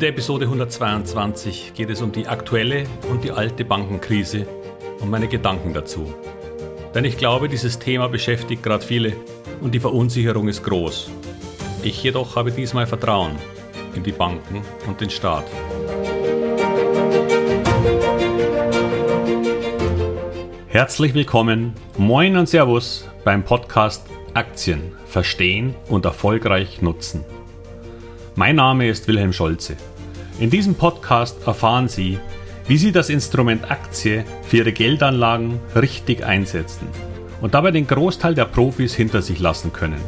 In der Episode 122 geht es um die aktuelle und die alte Bankenkrise und meine Gedanken dazu. Denn ich glaube, dieses Thema beschäftigt gerade viele und die Verunsicherung ist groß. Ich jedoch habe diesmal Vertrauen in die Banken und den Staat. Herzlich willkommen, moin und Servus beim Podcast Aktien verstehen und erfolgreich nutzen. Mein Name ist Wilhelm Scholze. In diesem Podcast erfahren Sie, wie Sie das Instrument Aktie für Ihre Geldanlagen richtig einsetzen und dabei den Großteil der Profis hinter sich lassen können.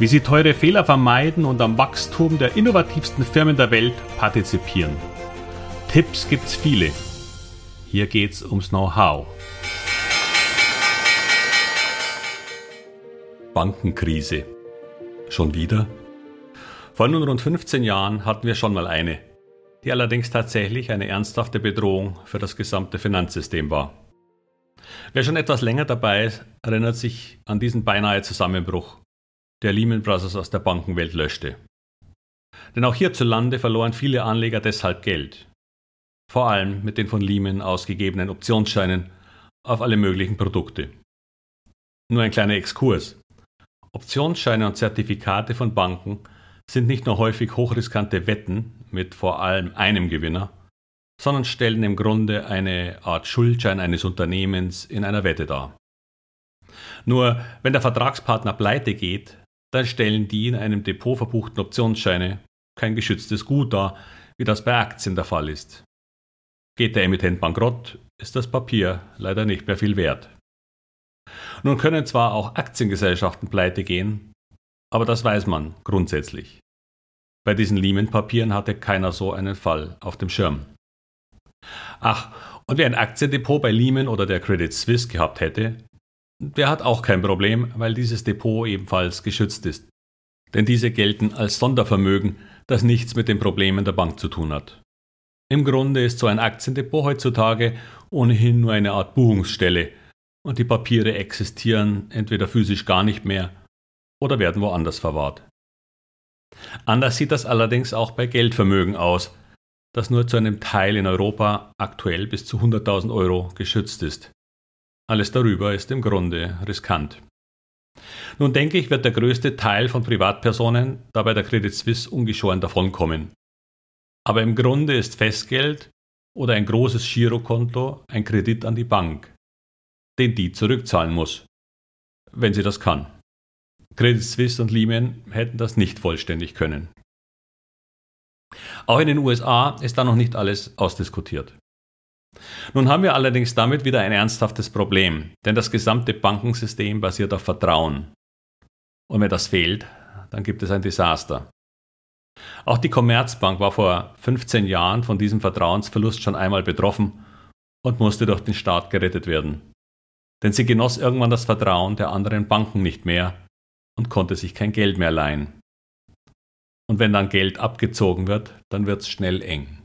Wie Sie teure Fehler vermeiden und am Wachstum der innovativsten Firmen der Welt partizipieren. Tipps gibt's viele. Hier geht's ums Know-how. Bankenkrise. Schon wieder? Vor nun rund 15 Jahren hatten wir schon mal eine, die allerdings tatsächlich eine ernsthafte Bedrohung für das gesamte Finanzsystem war. Wer schon etwas länger dabei ist, erinnert sich an diesen beinahe Zusammenbruch, der Lehman Brothers aus der Bankenwelt löschte. Denn auch hierzulande verloren viele Anleger deshalb Geld. Vor allem mit den von Lehman ausgegebenen Optionsscheinen auf alle möglichen Produkte. Nur ein kleiner Exkurs. Optionsscheine und Zertifikate von Banken sind nicht nur häufig hochriskante Wetten mit vor allem einem Gewinner, sondern stellen im Grunde eine Art Schuldschein eines Unternehmens in einer Wette dar. Nur wenn der Vertragspartner pleite geht, dann stellen die in einem Depot verbuchten Optionsscheine kein geschütztes Gut dar, wie das bei Aktien der Fall ist. Geht der Emittent bankrott, ist das Papier leider nicht mehr viel wert. Nun können zwar auch Aktiengesellschaften pleite gehen, aber das weiß man grundsätzlich. Bei diesen Lehman-Papieren hatte keiner so einen Fall auf dem Schirm. Ach, und wer ein Aktiendepot bei Lehman oder der Credit Suisse gehabt hätte, der hat auch kein Problem, weil dieses Depot ebenfalls geschützt ist. Denn diese gelten als Sondervermögen, das nichts mit den Problemen der Bank zu tun hat. Im Grunde ist so ein Aktiendepot heutzutage ohnehin nur eine Art Buchungsstelle, und die Papiere existieren entweder physisch gar nicht mehr oder werden woanders verwahrt. Anders sieht das allerdings auch bei Geldvermögen aus, das nur zu einem Teil in Europa aktuell bis zu 100.000 Euro geschützt ist. Alles darüber ist im Grunde riskant. Nun denke ich, wird der größte Teil von Privatpersonen dabei der Credit Suisse ungeschoren davonkommen. Aber im Grunde ist Festgeld oder ein großes Girokonto ein Kredit an die Bank den die zurückzahlen muss, wenn sie das kann. Credit Suisse und Lehman hätten das nicht vollständig können. Auch in den USA ist da noch nicht alles ausdiskutiert. Nun haben wir allerdings damit wieder ein ernsthaftes Problem, denn das gesamte Bankensystem basiert auf Vertrauen. Und wenn das fehlt, dann gibt es ein Desaster. Auch die Commerzbank war vor 15 Jahren von diesem Vertrauensverlust schon einmal betroffen und musste durch den Staat gerettet werden denn sie genoss irgendwann das Vertrauen der anderen Banken nicht mehr und konnte sich kein Geld mehr leihen. Und wenn dann Geld abgezogen wird, dann wird es schnell eng.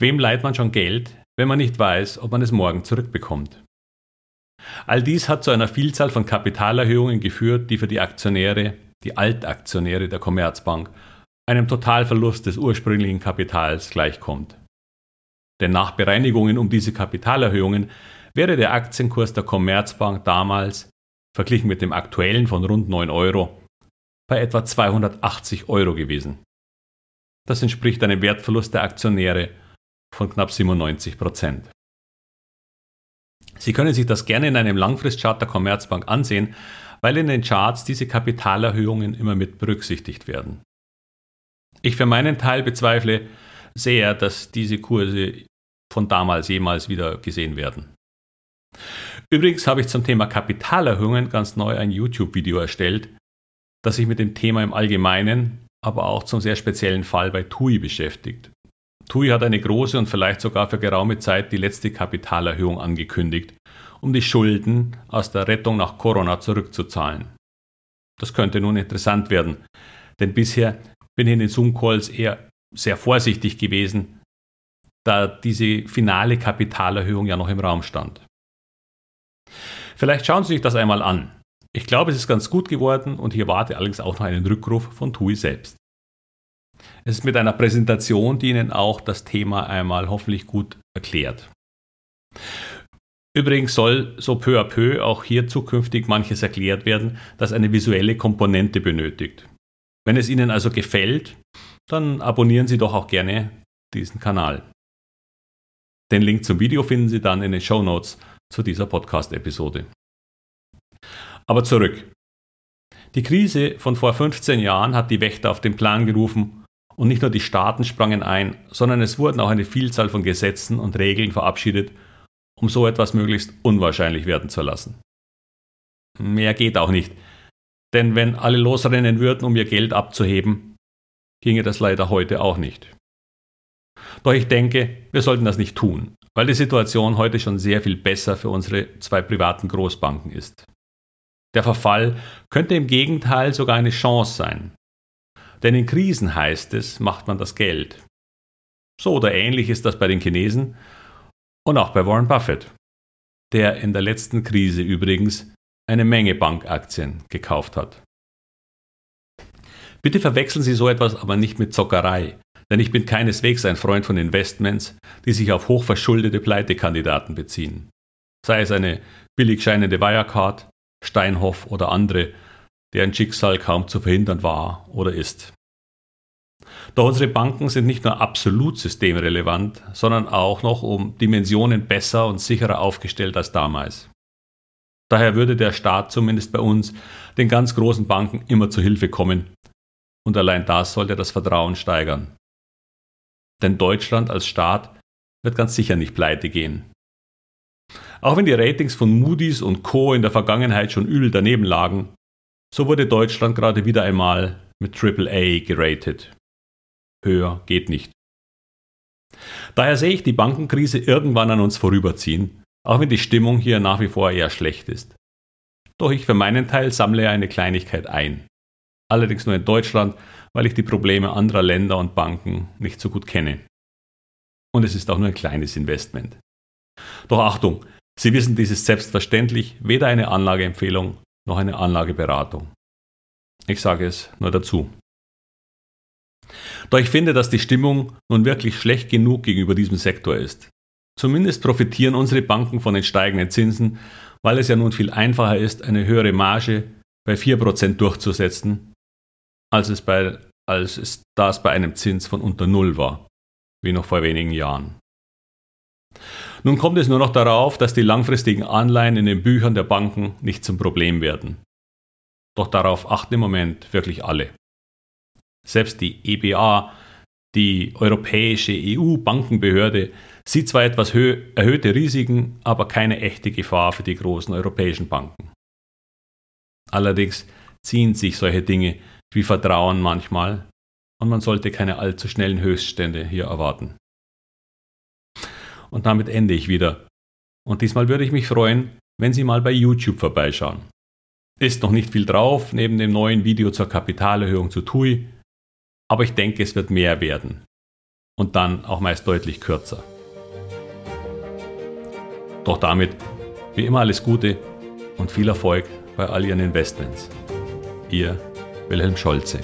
Wem leiht man schon Geld, wenn man nicht weiß, ob man es morgen zurückbekommt? All dies hat zu einer Vielzahl von Kapitalerhöhungen geführt, die für die Aktionäre, die Altaktionäre der Commerzbank, einem Totalverlust des ursprünglichen Kapitals gleichkommt. Denn nach Bereinigungen um diese Kapitalerhöhungen wäre der Aktienkurs der Commerzbank damals, verglichen mit dem aktuellen von rund 9 Euro, bei etwa 280 Euro gewesen. Das entspricht einem Wertverlust der Aktionäre von knapp 97 Prozent. Sie können sich das gerne in einem Langfristchart der Commerzbank ansehen, weil in den Charts diese Kapitalerhöhungen immer mit berücksichtigt werden. Ich für meinen Teil bezweifle sehr, dass diese Kurse von damals jemals wieder gesehen werden. Übrigens habe ich zum Thema Kapitalerhöhungen ganz neu ein YouTube-Video erstellt, das sich mit dem Thema im Allgemeinen, aber auch zum sehr speziellen Fall bei TUI beschäftigt. TUI hat eine große und vielleicht sogar für geraume Zeit die letzte Kapitalerhöhung angekündigt, um die Schulden aus der Rettung nach Corona zurückzuzahlen. Das könnte nun interessant werden, denn bisher bin ich in den Zoom-Calls eher sehr vorsichtig gewesen, da diese finale Kapitalerhöhung ja noch im Raum stand. Vielleicht schauen Sie sich das einmal an. Ich glaube, es ist ganz gut geworden und hier warte allerdings auch noch einen Rückruf von TUI selbst. Es ist mit einer Präsentation, die Ihnen auch das Thema einmal hoffentlich gut erklärt. Übrigens soll so peu à peu auch hier zukünftig manches erklärt werden, das eine visuelle Komponente benötigt. Wenn es Ihnen also gefällt, dann abonnieren Sie doch auch gerne diesen Kanal. Den Link zum Video finden Sie dann in den Show Notes zu dieser Podcast-Episode. Aber zurück. Die Krise von vor 15 Jahren hat die Wächter auf den Plan gerufen und nicht nur die Staaten sprangen ein, sondern es wurden auch eine Vielzahl von Gesetzen und Regeln verabschiedet, um so etwas möglichst unwahrscheinlich werden zu lassen. Mehr geht auch nicht, denn wenn alle losrennen würden, um ihr Geld abzuheben, ginge das leider heute auch nicht. Doch ich denke, wir sollten das nicht tun, weil die Situation heute schon sehr viel besser für unsere zwei privaten Großbanken ist. Der Verfall könnte im Gegenteil sogar eine Chance sein. Denn in Krisen heißt es, macht man das Geld. So oder ähnlich ist das bei den Chinesen und auch bei Warren Buffett, der in der letzten Krise übrigens eine Menge Bankaktien gekauft hat. Bitte verwechseln Sie so etwas aber nicht mit Zockerei, denn ich bin keineswegs ein Freund von Investments, die sich auf hochverschuldete Pleitekandidaten beziehen. Sei es eine billig scheinende Wirecard, Steinhoff oder andere, deren Schicksal kaum zu verhindern war oder ist. Doch unsere Banken sind nicht nur absolut systemrelevant, sondern auch noch um Dimensionen besser und sicherer aufgestellt als damals. Daher würde der Staat zumindest bei uns den ganz großen Banken immer zu Hilfe kommen, und allein das sollte das Vertrauen steigern. Denn Deutschland als Staat wird ganz sicher nicht pleite gehen. Auch wenn die Ratings von Moody's und Co. in der Vergangenheit schon übel daneben lagen, so wurde Deutschland gerade wieder einmal mit AAA geratet. Höher geht nicht. Daher sehe ich die Bankenkrise irgendwann an uns vorüberziehen, auch wenn die Stimmung hier nach wie vor eher schlecht ist. Doch ich für meinen Teil sammle eine Kleinigkeit ein. Allerdings nur in Deutschland, weil ich die Probleme anderer Länder und Banken nicht so gut kenne. Und es ist auch nur ein kleines Investment. Doch Achtung, Sie wissen, dies ist selbstverständlich weder eine Anlageempfehlung noch eine Anlageberatung. Ich sage es nur dazu. Doch ich finde, dass die Stimmung nun wirklich schlecht genug gegenüber diesem Sektor ist. Zumindest profitieren unsere Banken von den steigenden Zinsen, weil es ja nun viel einfacher ist, eine höhere Marge bei 4% durchzusetzen, als es, bei, als es das bei einem Zins von unter Null war, wie noch vor wenigen Jahren. Nun kommt es nur noch darauf, dass die langfristigen Anleihen in den Büchern der Banken nicht zum Problem werden. Doch darauf achten im Moment wirklich alle. Selbst die EBA, die Europäische EU-Bankenbehörde, sieht zwar etwas erhöhte Risiken, aber keine echte Gefahr für die großen europäischen Banken. Allerdings ziehen sich solche Dinge wie Vertrauen manchmal und man sollte keine allzu schnellen Höchststände hier erwarten. Und damit ende ich wieder. Und diesmal würde ich mich freuen, wenn Sie mal bei YouTube vorbeischauen. Ist noch nicht viel drauf, neben dem neuen Video zur Kapitalerhöhung zu TUI, aber ich denke, es wird mehr werden. Und dann auch meist deutlich kürzer. Doch damit, wie immer alles Gute und viel Erfolg bei all Ihren Investments. Ihr Wilhelm Scholze.